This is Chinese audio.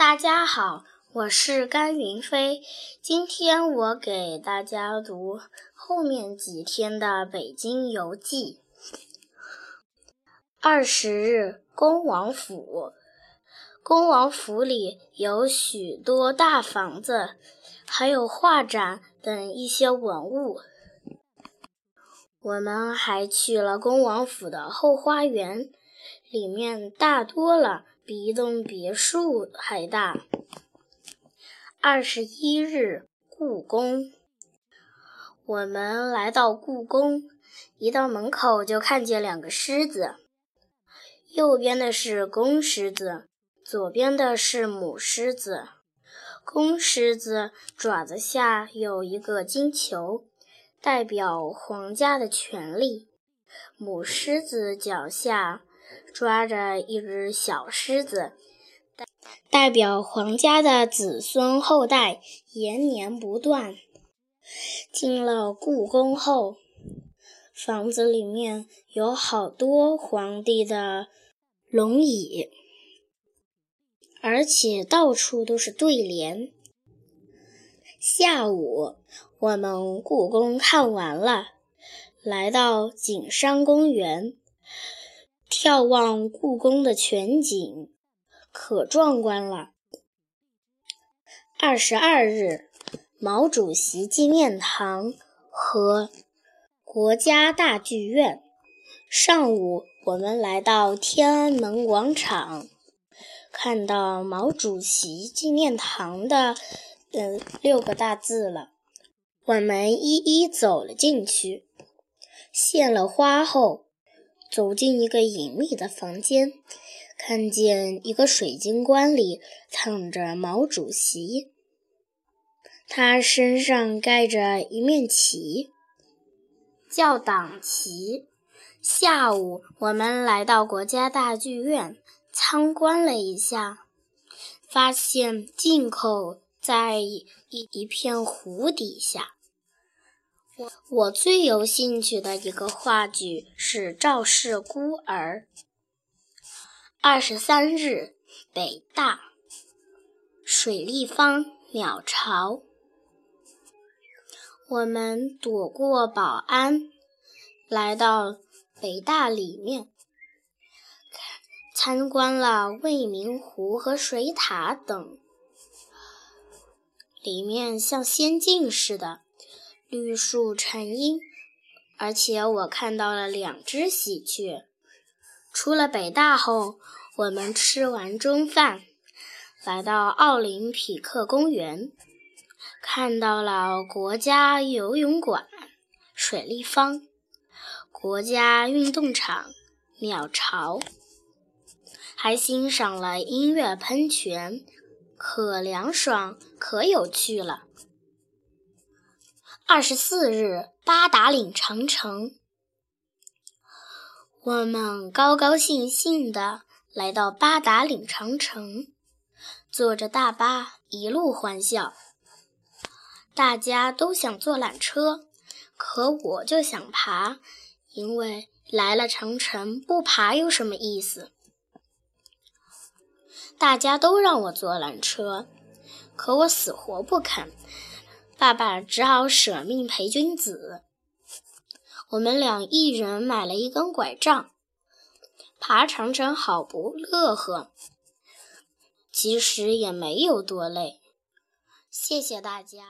大家好，我是甘云飞。今天我给大家读后面几天的《北京游记》。二十日，恭王府。恭王府里有许多大房子，还有画展等一些文物。我们还去了恭王府的后花园，里面大多了。比一栋别墅还大。二十一日，故宫。我们来到故宫，一到门口就看见两个狮子，右边的是公狮子，左边的是母狮子。公狮子爪子下有一个金球，代表皇家的权力；母狮子脚下。抓着一只小狮子，代代表皇家的子孙后代延年不断。进了故宫后，房子里面有好多皇帝的龙椅，而且到处都是对联。下午，我们故宫看完了，来到景山公园。眺望故宫的全景，可壮观了。二十二日，毛主席纪念堂和国家大剧院。上午，我们来到天安门广场，看到毛主席纪念堂的呃六个大字了。我们一一走了进去，献了花后。走进一个隐秘的房间，看见一个水晶棺里躺着毛主席，他身上盖着一面旗，叫党旗。下午，我们来到国家大剧院参观了一下，发现进口在一一片湖底下。我我最有兴趣的一个话剧是《赵氏孤儿》。二十三日，北大水立方鸟巢，我们躲过保安，来到北大里面，参观了未名湖和水塔等，里面像仙境似的。绿树成荫，而且我看到了两只喜鹊。出了北大后，我们吃完中饭，来到奥林匹克公园，看到了国家游泳馆、水立方、国家运动场、鸟巢，还欣赏了音乐喷泉，可凉爽，可有趣了。二十四日，八达岭长城，我们高高兴兴地来到八达岭长城，坐着大巴一路欢笑。大家都想坐缆车，可我就想爬，因为来了长城不爬有什么意思？大家都让我坐缆车，可我死活不肯。爸爸只好舍命陪君子。我们俩一人买了一根拐杖，爬长城好不乐呵。其实也没有多累。谢谢大家。